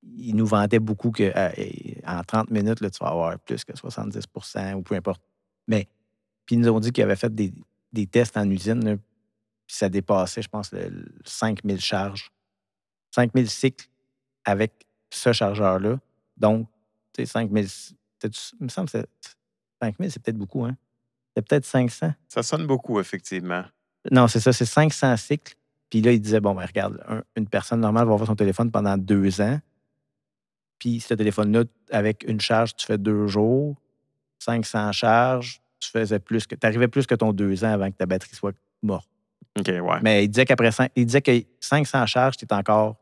ils nous vantaient beaucoup qu'en 30 minutes, là, tu vas avoir plus que 70% ou peu importe. Mais, puis ils nous ont dit qu'ils avaient fait des, des tests en usine. là. puis ça dépassait, je pense, le, le 5000 charges. 5000 cycles avec ce chargeur-là. Donc, tu sais, 5000. peut-être- Il me semble que c'est- 5000, c'est peut-être beaucoup, hein? C'est peut-être 500. Ça sonne beaucoup, effectivement. Non, c'est ça, c'est 500 cycles. Puis là, il disait, bon, ben regarde, un- une personne normale va avoir son téléphone pendant deux ans. Puis ce téléphone-là, avec une charge, tu fais deux jours. 500 charges, tu faisais plus que. Tu arrivais plus que ton deux ans avant que ta batterie soit morte. OK, ouais. Mais il disait qu'après il disait que 500 charges, tu encore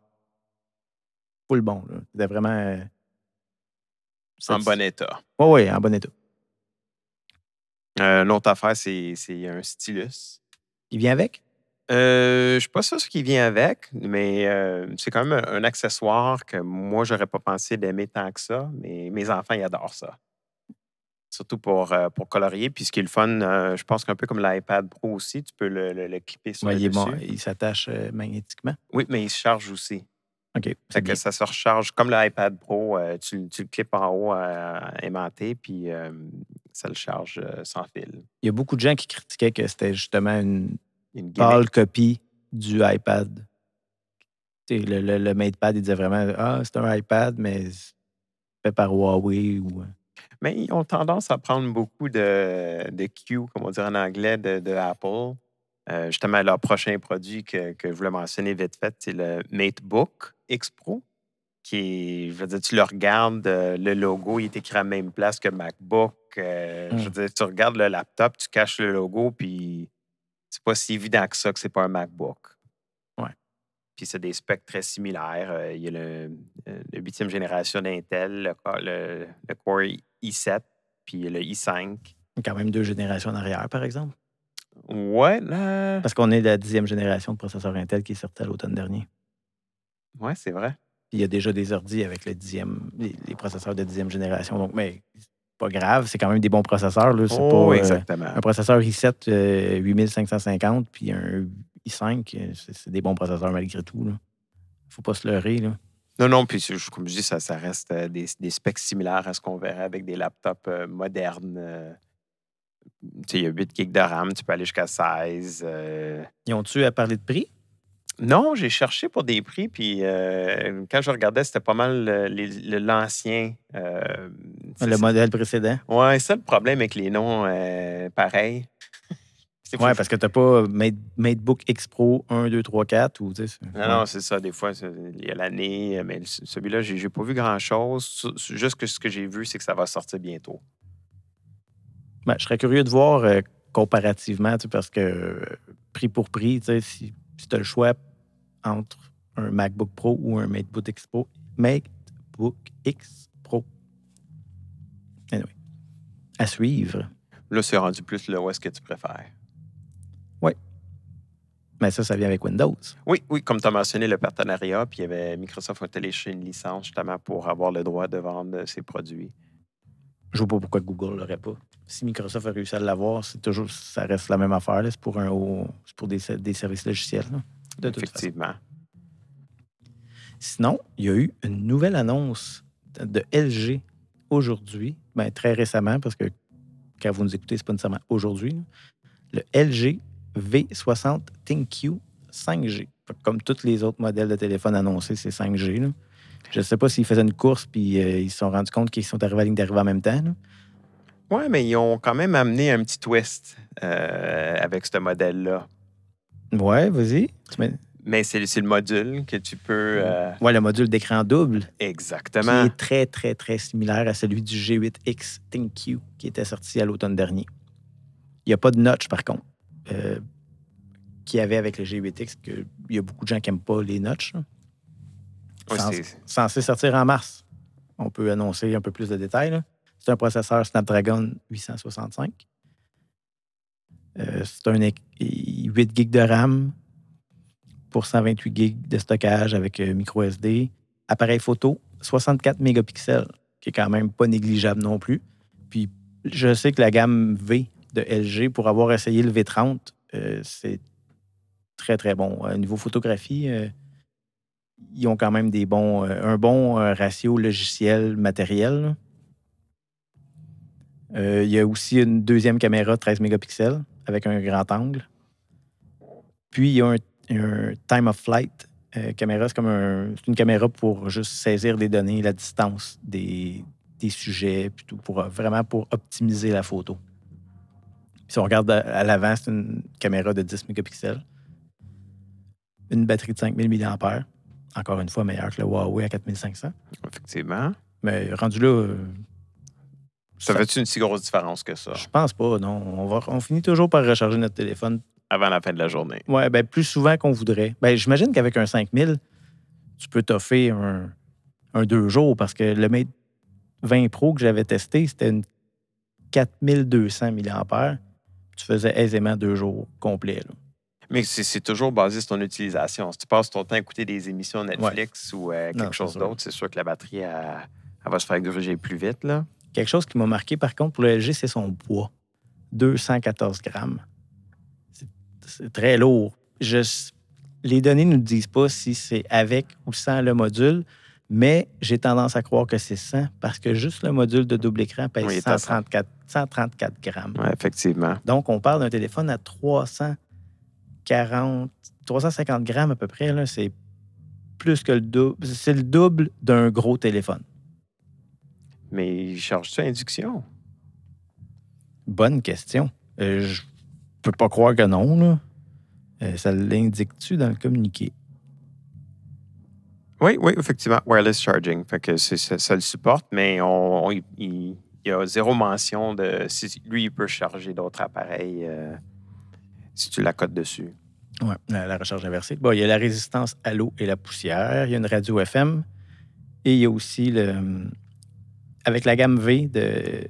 full bon. C'était vraiment. euh, en bon état. Oui, oui, en bon état. Euh, L'autre affaire, c'est un stylus. Il vient avec? Euh, je ne suis pas sûr ce qui vient avec, mais euh, c'est quand même un, un accessoire que moi, j'aurais pas pensé d'aimer tant que ça, mais mes enfants, ils adorent ça. Surtout pour, euh, pour colorier. Puis ce qui est le fun, euh, je pense qu'un peu comme l'iPad Pro aussi, tu peux le, le- le clipper sur Ouais, le il est dessus. bon, il s'attache magnétiquement. Oui, mais il se charge aussi. OK. Fait que ça se recharge comme l'iPad Pro. tu, le- tu le clips en haut à aimanté, puis ça le charge sans fil. Il y a beaucoup de gens qui critiquaient que c'était justement une une pâle copie du iPad. Tu sais, le, le, le MatePad, il disait vraiment Ah, c'est un iPad, mais fait par Huawei ou. euh, Mais ils ont tendance à prendre beaucoup de, de Q, comme on dit en anglais, de, de Apple. Euh, justement, leur prochain produit que, que je voulais mentionner vite fait, c'est le MateBook X Pro, qui est, je veux dire, tu le regardes, euh, le logo, il est écrit à la même place que MacBook. Euh, Je veux dire, tu regardes le laptop, tu caches le logo, puis c'est pas si évident que ça que c'est pas un MacBook. Ouais. Puis c'est des specs très similaires. Euh, il y a le, euh, le huitième génération d'Intel, le, co- le- le Core i7, puis le i5. quand même deux générations en arrière, par exemple. Ouais, là. Parce qu'on est la dixième génération de processeurs Intel qui est sortie à l'automne dernier. Ouais, c'est vrai. Puis il y a déjà des ordi avec le dixième, les, les processeurs de dixième génération. Donc, mais pas grave, c'est quand même des bons processeurs. Là. C'est Oh, pas, euh, exactement. un processeur i7 euh, 8550 puis un i5, euh, c'est des bons processeurs malgré tout. Là. Faut pas se leurrer. Là. Non, non, puis comme je dis, ça, ça reste euh, des, des specs similaires à ce qu'on verrait avec des laptops euh, modernes. euh. Il y a 8 gigs de RAM, tu peux aller jusqu'à 16. euh. Ils ont-tu à parler de prix? Non, j'ai cherché pour des prix, puis euh, quand je regardais, c'était pas mal euh, l'ancien. euh, Le modèle précédent? C'est ça le problème avec les noms euh, pareils. C'est Oui, parce que t'as pas Mate- MateBook X Pro 1, 2, 3, 4 ou tu sais. c'est- Non, non, c'est ça. Des fois, il y a l'année, mais ce- celui-là, j'ai j'ai pas vu grand-chose. Juste que ce que j'ai vu, c'est que ça va sortir bientôt. Ben, je serais curieux de voir comparativement, tu parce que prix pour prix, tu si, tu as le choix entre un MacBook Pro ou un MateBook X Pro, MateBook X Pro. Anyway. À suivre. Là, c'est rendu plus là où est-ce que tu préfères. Mais ça, ça vient avec Windows. Oui, oui, comme tu as mentionné le partenariat, puis il y avait Microsoft a téléchargé une licence justement pour avoir le droit de vendre ses produits. Je vois pas pourquoi Google l'aurait pas. Si Microsoft a réussi à l'avoir, c'est toujours, ça reste la même affaire. C'est pour, un haut- pour des, des services logiciels. là, de toute façon. Effectivement. Sinon, il y a eu une nouvelle annonce de LG aujourd'hui, ben, très récemment, parce que quand vous nous écoutez, c'est pas nécessairement aujourd'hui. Le LG V60 ThinQ 5G. Fait que Comme tous les autres modèles de téléphone annoncés, c'est 5G. là. Je ne sais pas s'ils faisaient une course puis euh, ils se sont rendus compte qu'ils sont arrivés à la ligne d'arrivée en même temps. Oui, mais ils ont quand même amené un petit twist euh, avec ce modèle-là. Ouais, vas-y. Mais c'est le module que tu peux. euh, Ouais, le module d'écran double. qui exactement. est très, très, très similaire à celui du G8X ThinQ qui était sorti à l'automne dernier. Il n'y a pas de notch, par contre, euh, qu'il y avait avec le G8X, que il y a beaucoup de gens qui n'aiment pas les notches. là. Ouais, censé sortir en mars. On peut annoncer un peu plus de détails. C'est un processeur Snapdragon 865. Euh, c'est un éc- 8 GB de RAM pour 128 GB de stockage avec euh, micro SD. Appareil photo, 64 mégapixels, qui est quand même pas négligeable non plus. Puis je sais que la gamme V de LG, pour avoir essayé le V30, euh, c'est très, très bon. Au niveau photographie, ils ont quand même des bons, euh, un bon euh, ratio logiciel-matériel. Euh, il y a aussi une deuxième caméra 13 mégapixels avec un grand angle. Puis, il y a un, time of flight caméra. C'est comme une caméra pour juste saisir des données, la distance des, sujets, puis pour, vraiment pour optimiser la photo. Si on regarde à, à l'avant, c'est une caméra de 10 mégapixels. Une batterie de 5000 mAh. Encore une fois, meilleure que le Huawei à 4500. Effectivement. Mais rendu là, euh, Ça, Ça- fait une si grosse différence que ça? Je pense pas, non. On, va, on finit toujours par recharger notre téléphone avant la fin de la journée? Ouais, ben plus souvent qu'on voudrait. Ben, j'imagine qu'avec un 5000, tu peux t'offrir un, un deux jours parce que le Mate 20 Pro que j'avais testé, c'était une 4200 mAh. Tu faisais aisément deux jours complets. là. Mais c'est toujours basé sur ton utilisation. Si tu passes ton temps à écouter des émissions Netflix ou euh, quelque Non, chose d'autre, c'est sûr que la batterie, elle, elle va se faire gruger plus vite. Là. Quelque chose qui m'a marqué, par contre, pour le LG, c'est son poids. 214 grammes. C'est- très lourd. Je- les données ne nous disent pas si c'est avec ou sans le module, mais j'ai tendance à croire que c'est sans parce que juste le module de double écran pèse Oui, il est à 134, 134 grammes. Ouais, effectivement. Donc, on parle d'un téléphone à 340, 350 grammes à peu près. là. C'est plus que le double. C'est le double d'un gros téléphone. Mais il charge-tu induction? Bonne question. Euh, je peux pas croire que non. Là. Euh, ça l'indique-tu dans le communiqué? Oui, oui, effectivement. Wireless charging. Fait que c'est- ça, ça le supporte, mais on, on- il, il y a zéro mention de si lui, il peut charger d'autres appareils euh, si tu l'accotes dessus. Oui, la, la recharge inversée. Bon, il y a la résistance à l'eau et la poussière. Il y a une radio FM. Et il y a aussi le. Avec la gamme V de,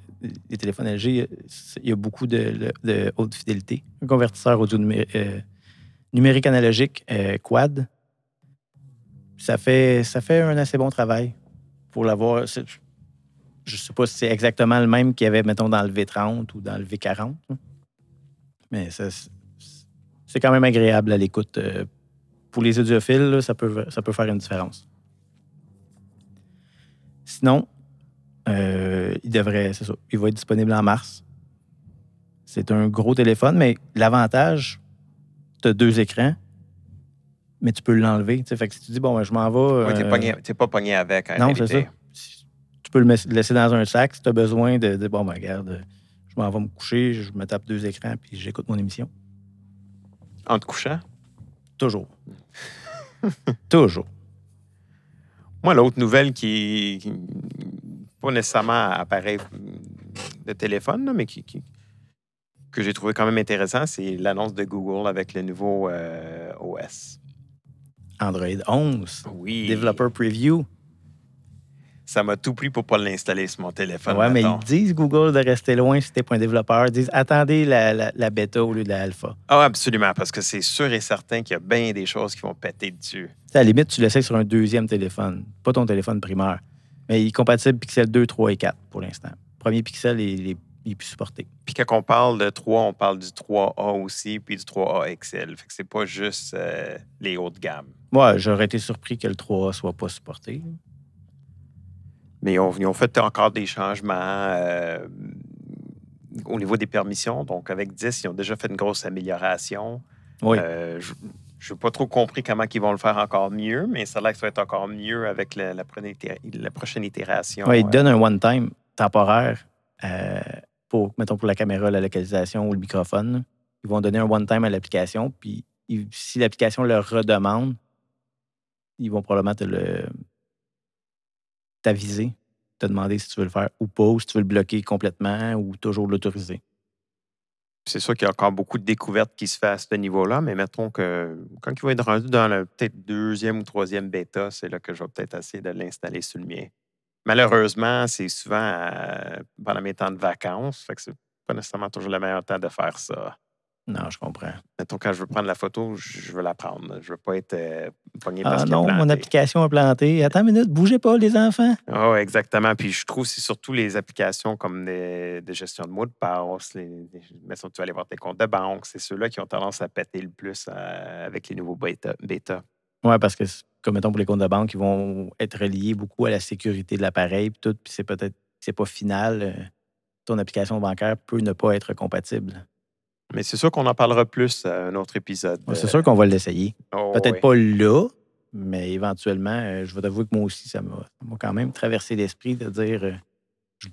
des téléphones LG, il y a beaucoup de, haute fidélité. Un convertisseur audio euh, numérique analogique euh, quad. Ça fait, ça fait un assez bon travail pour l'avoir. Je ne sais pas si c'est exactement le même qu'il y avait, mettons, dans le V30 ou dans le V40. là. Mais ça, c'est- quand même agréable à l'écoute. Euh, Pour les audiophiles, là, ça, peut, ça peut faire une différence. Sinon, euh, il devrait, c'est ça, il va être disponible en mars. C'est un gros téléphone, mais l'avantage, tu as deux écrans, mais tu peux l'enlever. Fait que si tu dis, bon, ben, je m'en vais. Oui, tu n'es pas pogné avec. en non, c'est ça. Tu peux le laisser dans un sac si tu as besoin de, de, bon, ben, regarde, je m'en vais me coucher, je me tape deux écrans, puis j'écoute mon émission. En te couchant? Toujours. Toujours. Moi, l'autre nouvelle qui, qui- pas nécessairement appareil de téléphone, là, mais qui, qui- que j'ai trouvé quand même intéressant, c'est l'annonce de Google avec le nouveau euh, OS. Android 11. Oui. Developer Preview. Ça m'a tout pris pour pas l'installer sur mon téléphone. ouais, mais ils disent Google de rester loin si t'es pas un développeur. Ils disent attendez la, la, la bêta au lieu de la alpha. Ah, absolument, parce que c'est sûr et certain qu'il y a bien des choses qui vont péter dessus. Tu à la limite, tu l'essayes sur un deuxième téléphone, pas ton téléphone primaire. Mais il est compatible Pixel 2, 3 et 4 pour l'instant. Premier Pixel, il est, il est plus supporté. Puis quand on parle de 3, on parle du 3A aussi, puis du 3A XL. Fait que c'est pas juste euh, les hauts de gamme. Moi, j'aurais été surpris que le 3A soit pas supporté. Mais ils ont, ils ont fait encore des changements euh, au niveau des permissions. Donc, avec 10, ils ont déjà fait une grosse amélioration. Oui. Euh, je n'ai pas trop compris comment ils vont le faire encore mieux, mais ça a l'air que ça va être encore mieux avec la, la prochaine, itér- la prochaine itération. Ouais, il te Euh, donne un one-time temporaire pour, mettons, pour la caméra, la localisation ou le microphone. Ils vont donner un one-time à l'application, puis ils- si l'application le redemande, ils vont probablement te le t'aviser, te demander si tu veux le faire ou pas, ou si tu veux le bloquer complètement ou toujours l'autoriser. C'est sûr qu'il y a encore beaucoup de découvertes qui se font à ce niveau-là, mais mettons que quand il va être rendu dans le peut-être deuxième ou troisième bêta, c'est là que je vais peut-être essayer de l'installer sur le mien. Malheureusement, c'est souvent euh, pendant mes temps de vacances, fait que c'est pas nécessairement toujours le meilleur temps de faire ça. Non, je comprends. Mettons, quand je veux prendre la photo, je veux la prendre. Je veux pas être euh, pogné parce Ah qu'il a non, mon application a planté. Attends une minute, bougez pas, les enfants. Ouais, exactement. Puis je trouve que c'est surtout les applications comme des- de gestion de mots de passe, les, les- mettons, tu vas aller voir tes comptes de banque, c'est ceux-là qui ont tendance à péter le plus euh, avec les nouveaux bêta. bêta. Oui, parce que, comme mettons pour les comptes de banque, ils vont être reliés beaucoup à la sécurité de l'appareil, puis tout, puis c'est peut-être, c'est pas final. euh, Ton application bancaire peut ne pas être compatible. Mais c'est sûr qu'on en parlera plus à un autre épisode. Ouais, C'est sûr qu'on va l'essayer. Oh, Peut-être oui. pas là, mais éventuellement, euh, je vais t'avouer que moi aussi, ça m'a quand même traversé l'esprit de dire euh, je,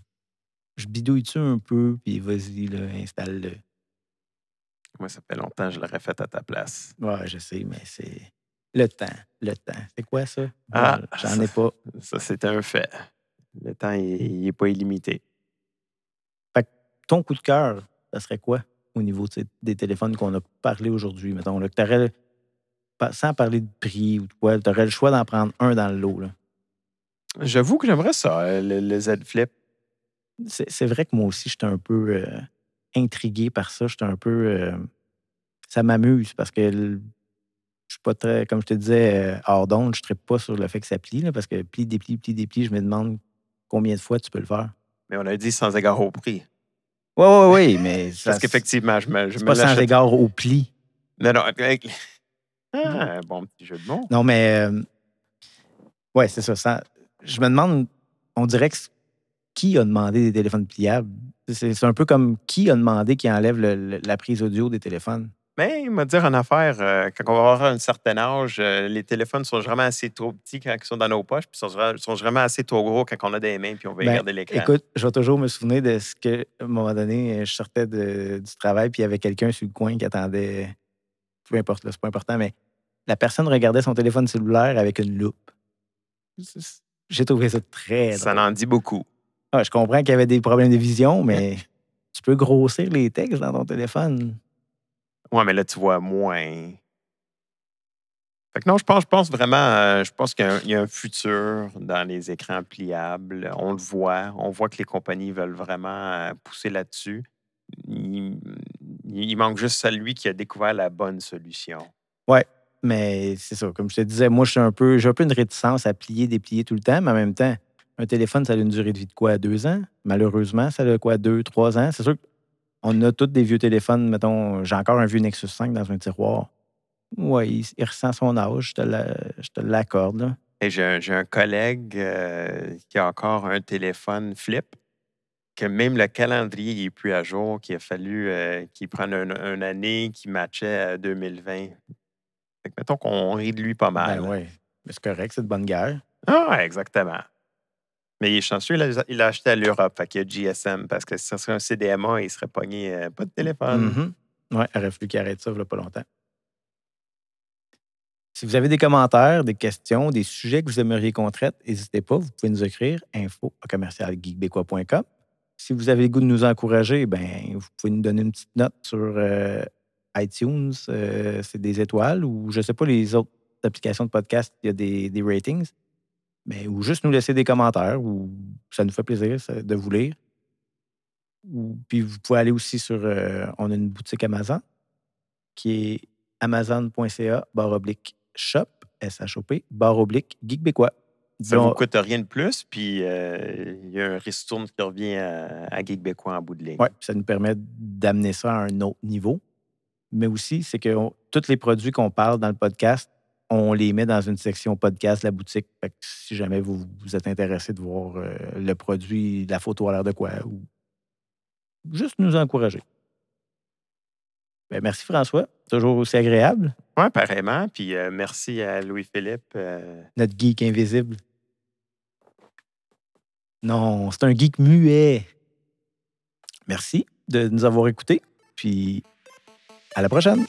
je bidouille-tu un peu, puis vas-y, installe-le. Moi, ça fait longtemps que je l'aurais fait à ta place. Ouais, je sais, mais c'est le temps. Le temps. C'est quoi ça? Ah, J'en ai pas. Ça, c'est un fait. Le temps, il n'est pas illimité. Ton coup de cœur, ça serait quoi? Au niveau des téléphones qu'on a parlé aujourd'hui? Mettons, là, que t'aurais- sans parler de prix ou de quoi, tu aurais le choix d'en prendre un dans le lot. là. J'avoue que j'aimerais ça, euh, le, le Z Flip. C'est c'est vrai que moi aussi, j'étais un peu euh, intrigué par ça. J'étais un peu. euh, ça m'amuse parce que le- je suis pas très. Comme je te disais, euh, hors d'onde, je ne pas sur le fait que ça plie, là, parce que plie, déplie, plie, déplie, je me demande combien de fois tu peux le faire. Mais on a dit sans égard au prix. Oui, oui, oui, mais ça, Parce qu'effectivement, je me, je me pas sans égard au pli. Non, non. avec- Ah, bon petit jeu de mots. Non, mais. euh, ouais, c'est ça, ça. Je me demande, on dirait que qui a demandé des téléphones pliables? C'est c'est un peu comme qui a demandé qu'il enlève le- le- la prise audio des téléphones? Mais il m'a dit en affaire, euh, quand on va avoir un certain âge, euh, les téléphones sont vraiment assez trop petits quand ils sont dans nos poches, puis sont, sont vraiment assez trop gros quand on a des mains puis on veut Ben, regarder l'écran. Écoute, je vais toujours me souvenir de ce que, à un moment donné, je sortais de- du travail, puis il y avait quelqu'un sur le coin qui attendait. Peu importe, là, c'est pas important, mais la personne regardait son téléphone cellulaire avec une loupe. J'ai trouvé ça très Ça en dit beaucoup. Ah, je comprends qu'il y avait des problèmes de vision, mais tu peux grossir les textes dans ton téléphone. Ouais, mais là, tu vois moins. Fait que non, je pense, je pense vraiment, euh, je pense qu'il y a un- futur dans les écrans pliables. On le voit. On voit que les compagnies veulent vraiment euh, pousser là-dessus. Il, manque juste celui qui a découvert la bonne solution. Mais c'est ça, comme je te disais, moi, je suis un peu, j'ai un peu une réticence à plier, déplier tout le temps, mais en même temps, un téléphone, ça a une durée de vie de quoi? Deux ans? Malheureusement, ça a quoi? Deux, trois ans? C'est sûr qu'on a tous des vieux téléphones. Mettons, j'ai encore un vieux Nexus 5 dans un tiroir. Oui, il, il ressent son âge, je te l'accorde. Et j'ai un, collègue euh, qui a encore un téléphone flip, que même le calendrier n'est plus à jour, qu'il a fallu euh, qu'il prenne un- une année qui matchait à 2020. Fait que mettons qu'on rit de lui pas mal. Ben ouais. Mais c'est correct, c'est de bonne guerre. Ah, exactement. Mais il est chanceux, il l'a acheté à l'Europe, fait qu'il y a GSM, parce que si ça serait un CDMA, il serait pogné euh, pas de téléphone. Mhm. Ouais, il aurait fallu qu'il arrête ça, il pas longtemps. Si vous avez des commentaires, des questions, des sujets que vous aimeriez qu'on traite, n'hésitez pas, vous pouvez nous écrire info. Si vous avez le goût de nous encourager, ben, vous pouvez nous donner une petite note sur euh, iTunes, euh, c'est des étoiles, ou je ne sais pas, les autres applications de podcast, il y a des, des ratings. Mais, ou juste nous laisser des commentaires, ou ça nous fait plaisir ça, de vous lire. Ou, puis vous pouvez aller aussi sur. euh, on a une boutique Amazon qui est amazon.ca barre oblique shop, S-H-O-P, barre oblique geekbécois. Ça ne vous coûte rien de plus, puis euh, il y a un ristourne qui revient à, à Geekbécois en bout de ligne. ouais, ça nous permet d'amener ça à un autre niveau. Mais aussi, c'est que on- tous les produits qu'on parle dans le podcast, on les met dans une section podcast, la boutique. Fait que si jamais vous, vous êtes intéressé de voir euh, le produit, la photo à l'air de quoi, ou juste nous encourager. Ben, merci François, toujours aussi agréable. Oui, pareillement. Puis euh, merci à Louis-Philippe. euh, Notre geek invisible. Non, c'est un geek muet. Merci de nous avoir écoutés. Puis à la prochaine.